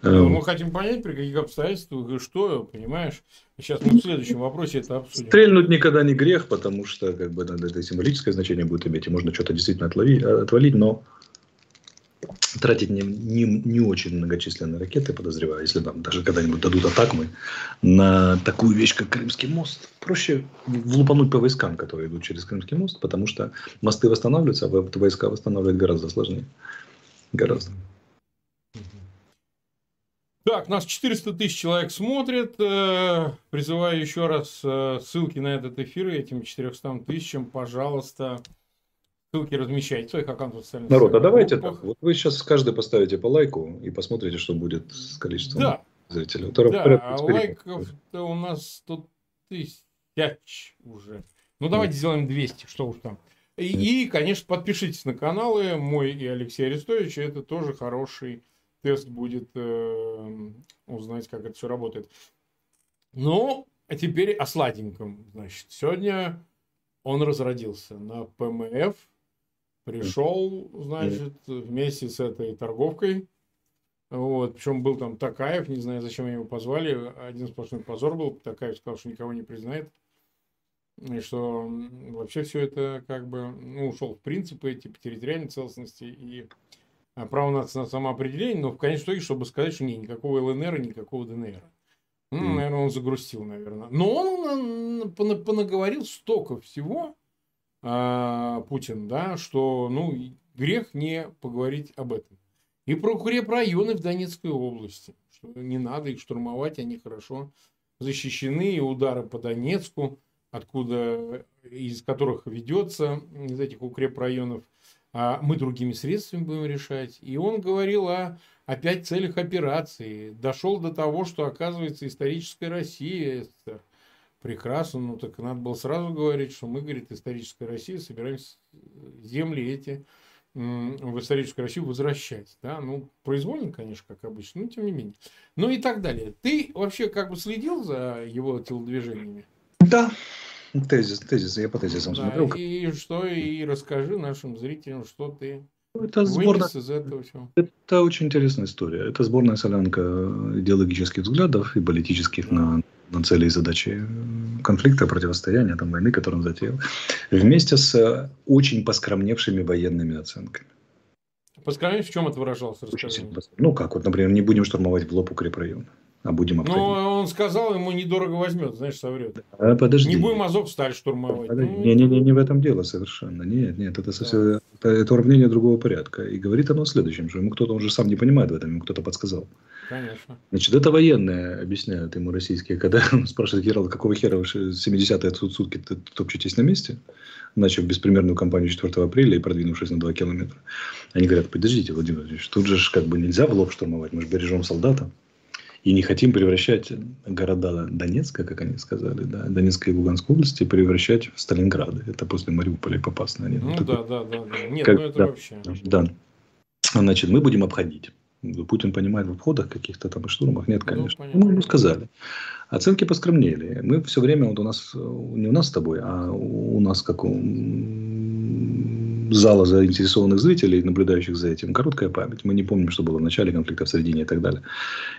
Ну, мы хотим понять, при каких обстоятельствах и что, понимаешь? Сейчас мы в следующем вопросе это обсудим.
Стрельнуть никогда не грех, потому что как бы, это символическое значение будет иметь, и можно что-то действительно отловить, отвалить, но тратить не, не, не очень многочисленные ракеты, подозреваю, если нам даже когда-нибудь дадут атакмы на такую вещь, как Крымский мост. Проще влупануть по войскам, которые идут через Крымский мост, потому что мосты восстанавливаются, а войска восстанавливать гораздо сложнее. Гораздо.
Так, нас 400 тысяч человек смотрят. Э, призываю еще раз э, ссылки на этот эфир этим 400 тысячам, пожалуйста, ссылки размещайте в своих аккаунтах
социальных Народ, а давайте группах. так. Вот вы сейчас каждый поставите по лайку и посмотрите, что будет с количеством
да.
зрителей.
Да, а лайков у нас 100 тысяч уже. Ну, давайте да. сделаем 200, что уж там. И, и, конечно, подпишитесь на каналы мой и Алексей Арестович. Это тоже хороший тест будет э, узнать, как это все работает. Ну, а теперь о сладеньком. Значит, сегодня он разродился на ПМФ Пришел, значит, вместе с этой торговкой. Вот, причем был там Такаев, не знаю, зачем его позвали. Один сплошной позор был. Такаев сказал, что никого не признает. И что вообще все это как бы ну, ушел в принципы типа территориальной целостности и право на самоопределение, но в конечном итоге, чтобы сказать, что не, никакого ЛНР, никакого ДНР. Ну, mm. наверное, он загрустил, наверное. Но он понаговорил столько всего, а, Путин, да, что ну, грех не поговорить об этом. И про укрепрайоны в Донецкой области, что не надо их штурмовать, они хорошо защищены, и удары по Донецку, откуда, из которых ведется, из этих укрепрайонов, а мы другими средствами будем решать. И он говорил о опять целях операции. Дошел до того, что оказывается историческая Россия, СССР – Прекрасно, ну так надо было сразу говорить, что мы, говорит, историческая Россия, собираемся земли эти в историческую Россию возвращать. Да? Ну, произвольно, конечно, как обычно, но тем не менее. Ну и так далее. Ты вообще как бы следил за его телодвижениями?
Да, тезис, тезис, я по тезисам да, смотрел.
И что, и расскажи нашим зрителям, что ты это сборная, из этого всего.
Это очень интересная история. Это сборная солянка идеологических взглядов и политических на на цели и задачи конфликта, противостояния, там, войны, которую он затеял, вместе с очень поскромневшими военными оценками.
Поскромневший в чем это выражалось?
Ну, как вот, например, не будем штурмовать в лоб укрепрайон, а будем
обходить. Ну, он сказал, ему недорого возьмет, знаешь, соврет.
А, подожди.
Не будем Азов сталь штурмовать.
Ну, не, не, не, не в этом дело совершенно. Нет, нет, это, совсем, да. это, это уравнение другого порядка. И говорит оно о следующем, что ему кто-то уже сам не понимает в этом, ему кто-то подсказал.
конечно.
Значит, это военные объясняют ему российские, когда он спрашивает генерал, какого хера вы 70-е сутки топчетесь на месте, начав беспримерную кампанию 4 апреля и продвинувшись на 2 километра. Они говорят, подождите, Владимир Владимирович, тут же как бы нельзя в лоб штурмовать, мы же бережем солдата. И не хотим превращать города Донецка, как они сказали, да, Донецкой и Луганской области, превращать в Сталинграды. Это после Мариуполя и Попасна.
Они, ну, ну да, да, да, да. Нет, как, ну это
да,
вообще.
Да. Значит, мы будем обходить. Путин понимает в обходах каких-то там и штурмах? Нет, ну, конечно. Ну, мы ему сказали. Оценки поскромнели. Мы все время, вот у нас, не у нас с тобой, а у нас, как у зала заинтересованных зрителей, наблюдающих за этим, короткая память. Мы не помним, что было в начале конфликта, в середине и так далее.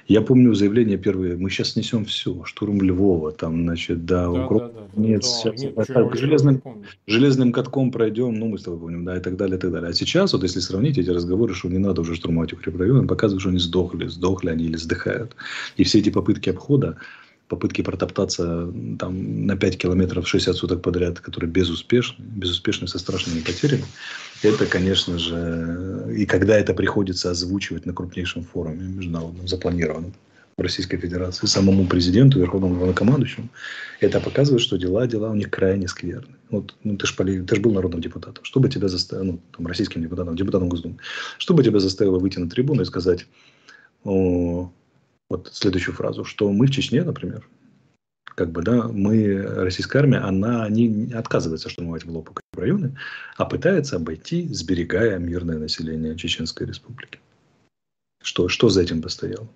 Я помню заявление первые, мы сейчас снесем все, штурм Львова, там, значит, да, да, укроп, да, да, нет, да, сейчас, нет, так, так, железным, железным катком пройдем, ну, мы с тобой помним, да, и так далее, и так далее. А сейчас, вот если сравнить эти разговоры, что не надо уже штурмовать укрепрайоны, показывают, что они сдохли, сдохли они или сдыхают. И все эти попытки обхода, попытки протоптаться там, на 5 километров 60 суток подряд, которые безуспешны, безуспешны со страшными потерями, это, конечно же, и когда это приходится озвучивать на крупнейшем форуме международном, запланированном в Российской Федерации, самому президенту, верховному главнокомандующему, это показывает, что дела, дела у них крайне скверны. Вот, ну, ты же ты ж был народным депутатом. Что бы тебя заставило, ну, там, российским депутатом, депутатом Госдумы, что бы тебя заставило выйти на трибуну и сказать, о, вот следующую фразу, что мы в Чечне, например, как бы, да, мы, российская армия, она не отказывается штурмовать в лоб районы, а пытается обойти, сберегая мирное население Чеченской Республики. Что, что за этим постояло?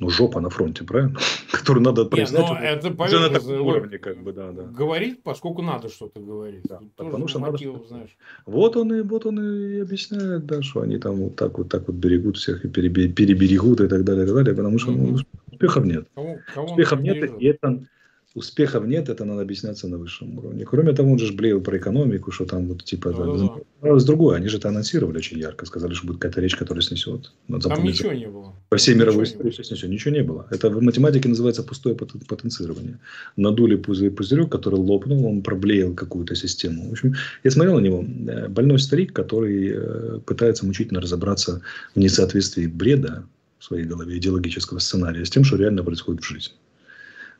Ну, жопа на фронте, правильно? Которую надо.
Не, ну, это уже на таком уровне, как бы, да, да. Говорить, поскольку надо что-то говорить. Да,
потому что надо что знаешь. Вот он и вот он и объясняет, да, что они там вот так вот так вот берегут всех и переберегут и так далее, и так далее, потому что ну, успехов нет. Кого, кого успехов нет, и это успехов нет, это надо объясняться на высшем уровне. Кроме того, он же блеял про экономику, что там вот типа... Да, да, с другой, они же это анонсировали очень ярко, сказали, что будет какая-то речь, которая снесет.
Надо там ничего не было.
По всей там мировой истории все снесет. Ничего не было. Это в математике называется пустое потенцирование. Надули пузырек, который лопнул, он проблеял какую-то систему. В общем, я смотрел на него. Э, больной старик, который э, пытается мучительно разобраться в несоответствии бреда в своей голове, идеологического сценария с тем, что реально происходит в жизни.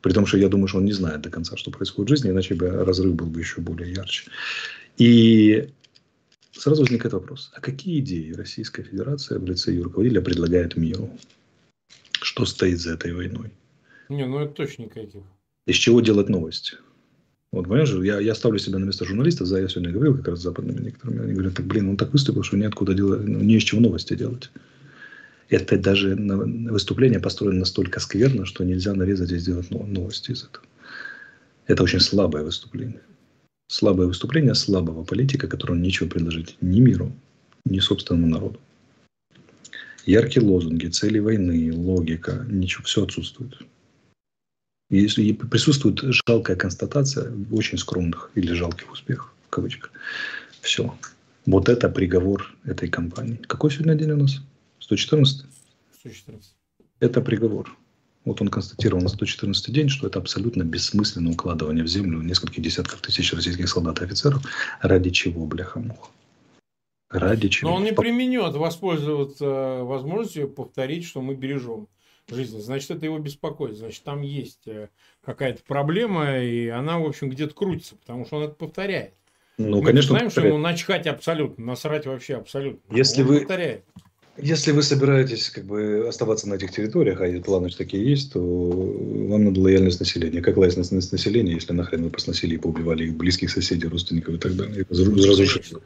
При том, что я думаю, что он не знает до конца, что происходит в жизни, иначе бы разрыв был бы еще более ярче. И сразу возникает вопрос, а какие идеи Российская Федерация в лице ее руководителя предлагает миру? Что стоит за этой войной?
Не, ну это точно никаких.
Из чего делать новости? Вот, понимаешь, я, я ставлю себя на место журналиста, за я сегодня говорил как раз с западными некоторыми, они говорят, так, блин, он так выступил, что неоткуда делать, ну, не из чего новости делать это даже выступление построено настолько скверно, что нельзя нарезать и сделать новости из этого. Это очень слабое выступление. Слабое выступление слабого политика, которому нечего предложить ни миру, ни собственному народу. Яркие лозунги, цели войны, логика, ничего, все отсутствует. И, присутствует жалкая констатация очень скромных или жалких успехов, в кавычках. Все. Вот это приговор этой кампании. Какой сегодня день у нас? 114? 114. Это приговор. Вот он констатировал на 114 день, что это абсолютно бессмысленное укладывание в землю нескольких десятков тысяч российских солдат и офицеров. Ради чего, бляха-муха? Ради чего?
Но он не применет воспользоваться возможностью повторить, что мы бережем жизнь. Значит, это его беспокоит. Значит, там есть э, какая-то проблема, и она, в общем, где-то крутится, потому что он это повторяет. Ну, Мы конечно, знаем, что ему начхать абсолютно, насрать вообще абсолютно.
Если он вы, повторяет. Если вы собираетесь как бы оставаться на этих территориях, а эти планы такие есть, то вам надо лояльность населения. Как лояльность населения, если нахрен вы посносили и поубивали их близких соседей, родственников и так далее, разрушили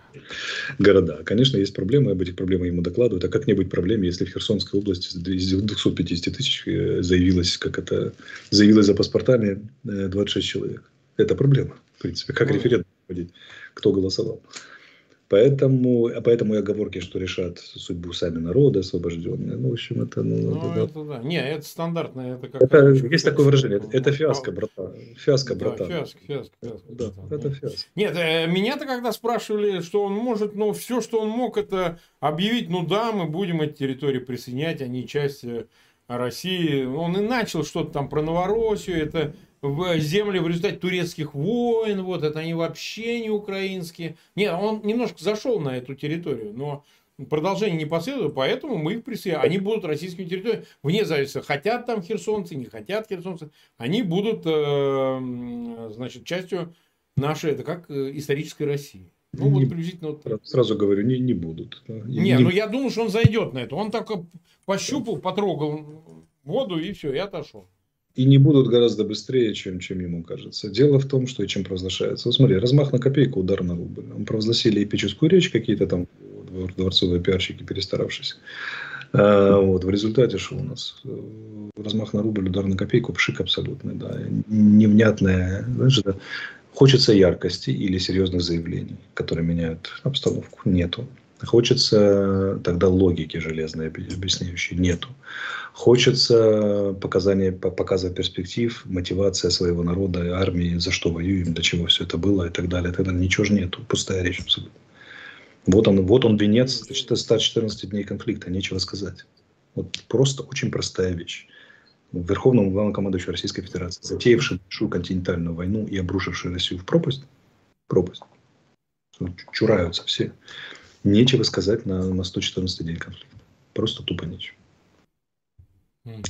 города. Конечно, есть проблемы, об этих проблемах ему докладывают. А как не быть проблеме, если в Херсонской области из 250 тысяч э, заявилось, как это, заявилось за паспортами 26 э, человек? Это проблема, в принципе. Как референдум проводить? Кто голосовал? Поэтому, а поэтому и оговорки, что решат судьбу сами народы освобожденные. Ну, в общем, это... Ну,
ну это, это да. Не, это стандартно. Это, как
это есть такое выражение. Это, это фиаско, братан. Фиаско, братан.
Да, фиаско, фиаско, фиаско.
Да, братан, это фиаско.
Нет, э, меня-то когда спрашивали, что он может, ну, все, что он мог, это объявить, ну да, мы будем эти территории присоединять, они часть э, России. Он и начал что-то там про Новороссию, это в земли в результате турецких войн, вот это они вообще не украинские. Нет, он немножко зашел на эту территорию, но продолжение не последует, поэтому мы их присоединяем. Они будут российскими территориями, вне зависимости, хотят там херсонцы, не хотят херсонцы, они будут, э, значит, частью нашей, это как э, исторической России.
Ну, не, вот приблизительно вот так. Сразу говорю, не, не будут.
Не, не, ну я думаю, что он зайдет на это. Он так пощупал, потрогал воду и все, и отошел.
И не будут гораздо быстрее, чем, чем ему кажется. Дело в том, что и чем провозглашается. Вот смотри, размах на копейку, удар на рубль. Он провозгласили эпическую речь, какие-то там дворцовые пиарщики, перестаравшись. А, вот, в результате что у нас? Размах на рубль, удар на копейку, пшик абсолютный, да. Невнятное, знаешь, да, хочется яркости или серьезных заявлений, которые меняют обстановку. Нету. Хочется тогда логики железной, объясняющей. Нету. Хочется показания, показа перспектив, мотивация своего народа, армии, за что воюем, для чего все это было и так далее. Тогда ничего же нету. Пустая речь абсолютно. Вот он, вот он венец 114 дней конфликта, нечего сказать. Вот просто очень простая вещь. Верховному главнокомандующему Российской Федерации, затеявший большую континентальную войну и обрушивший Россию в пропасть, пропасть, чураются все. Нечего сказать на, на 114 день конфликта. Просто тупо нечего.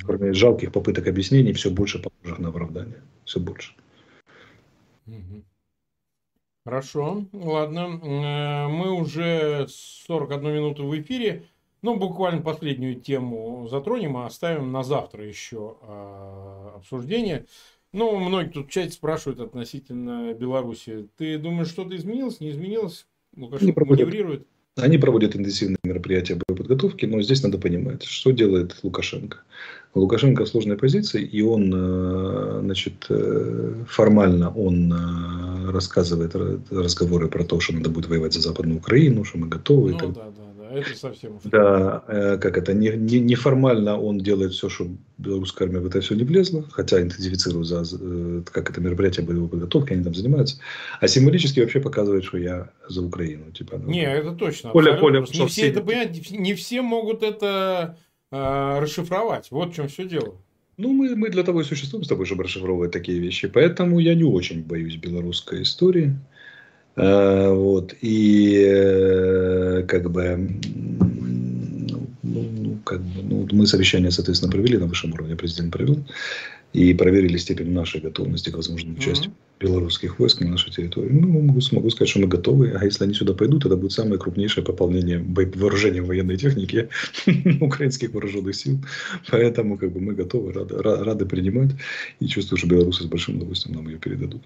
Кроме жалких попыток объяснений, все больше похожих на оправдание. Все больше.
Хорошо, ладно. Э, мы уже 41 минуту в эфире. Ну, буквально последнюю тему затронем, а оставим на завтра еще э, обсуждение. Ну, многие тут в чате спрашивают относительно Беларуси. Ты думаешь, что-то изменилось, не изменилось?
Лукашенко маневрирует? Они проводят интенсивные мероприятия боеподготовки, но здесь надо понимать, что делает Лукашенко. Лукашенко в сложной позиции, и он, э, значит, э, формально он э, рассказывает разговоры про то, что надо будет воевать за Западную Украину, что мы готовы. Ну, так... да, да это совсем уж... Да, э, как это, не, не, неформально он делает все, чтобы белорусская армия в это все не влезла, хотя интенсифицирует за, э, как это мероприятие боевой подготовки, они там занимаются, а символически вообще показывает, что я за Украину. Типа,
ну, не, это точно. Поле, поле, не, все это, понимаете, не все могут это э, расшифровать, вот в чем все дело.
Ну, мы, мы для того и существуем с тобой, чтобы расшифровывать такие вещи. Поэтому я не очень боюсь белорусской истории. Э, вот, и э, как бы, ну, ну, как бы, ну, мы совещание, соответственно, провели на высшем уровне, президент провел, и проверили степень нашей готовности к возможному участию mm-hmm. белорусских войск на нашей территории. Ну, могу, могу сказать, что мы готовы, а если они сюда пойдут, это будет самое крупнейшее пополнение вооружения военной техники украинских вооруженных сил. Поэтому как бы, мы готовы, рады, рады принимать, и чувствую, что белорусы с большим удовольствием нам ее передадут.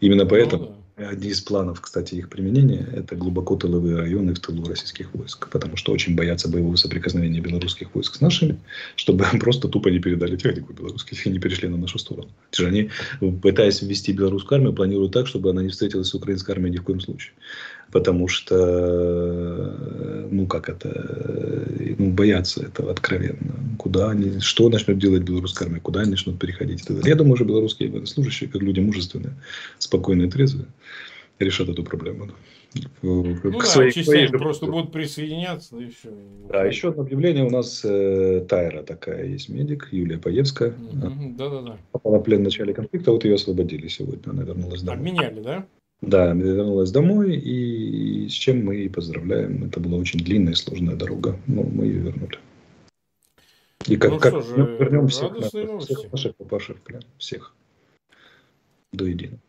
Именно ну поэтому... Один из планов, кстати, их применения – это глубоко тыловые районы в тылу российских войск, потому что очень боятся боевого соприкосновения белорусских войск с нашими, чтобы просто тупо не передали технику белорусских и не перешли на нашу сторону. Же они, пытаясь ввести белорусскую армию, планируют так, чтобы она не встретилась с украинской армией ни в коем случае. Потому что, ну как это, ну, боятся этого откровенно. Куда они, что начнет делать белорусская армия, куда они начнут переходить. Я думаю, что белорусские военнослужащие, как люди мужественные, спокойные, трезвые, решат эту проблему.
Ну к да, своей, своей просто будут присоединяться, и все.
Да, еще одно объявление. У нас э, Тайра такая есть медик, Юлия Паевская.
Да-да-да.
Попала в плен в начале конфликта, вот ее освободили сегодня, она вернулась домой.
Обменяли, да?
Да, вернулась домой, и с чем мы и поздравляем. Это была очень длинная и сложная дорога, но мы ее вернули. И как, ну, как же, вернем всех, наших, всех наших папашек, всех до единого.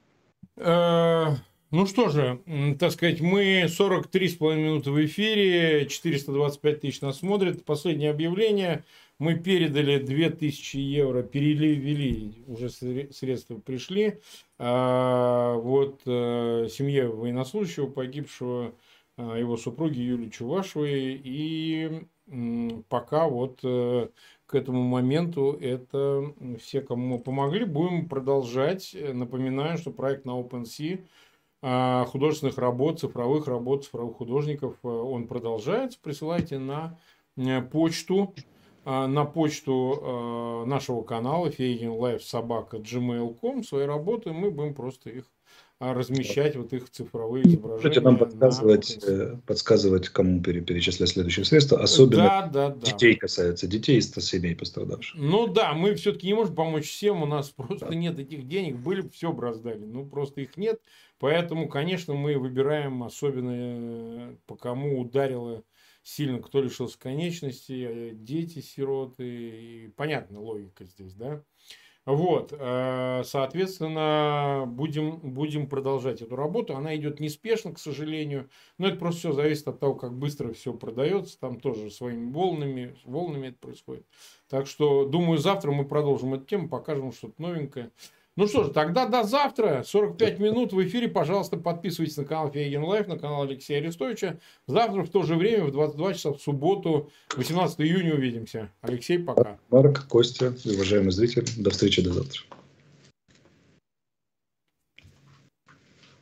Э, ну что же, так сказать, мы 43,5 минуты в эфире, 425 тысяч нас смотрят. Последнее объявление. Мы передали 2000 евро, перевели, уже средства пришли. А, вот э, семье военнослужащего, погибшего, а, его супруги Юлии Чувашевой. И пока вот э, к этому моменту это все, кому мы помогли. Будем продолжать. Напоминаю, что проект на OpenSea а, художественных работ, цифровых работ, цифровых художников, э, он продолжается. Присылайте на почту на почту нашего канала Feygin Live собака gmail.com свои работы, мы будем просто их а размещать вот их цифровые изображения. Можете
нам подсказывать, на... Э, подсказывать, кому перечислять следующие средства, особенно да, да, да. детей касается, детей из семей пострадавших.
Ну да, мы все-таки не можем помочь всем, у нас просто да. нет этих денег, были бы все бы раздали, ну просто их нет, поэтому, конечно, мы выбираем особенно, э, по кому ударило сильно, кто лишился конечности, э, дети, сироты. И понятна логика здесь, да? Вот, э, соответственно, будем, будем продолжать эту работу. Она идет неспешно, к сожалению, но это просто все зависит от того, как быстро все продается. Там тоже своими волнами, волнами это происходит. Так что, думаю, завтра мы продолжим эту тему, покажем что-то новенькое. Ну что ж, тогда до завтра. 45 минут в эфире. Пожалуйста, подписывайтесь на канал Фейгин Live, на канал Алексея Арестовича. Завтра в то же время, в 22 часа в субботу, 18 июня увидимся. Алексей, пока.
Марк, Костя, уважаемый зритель, до встречи до завтра.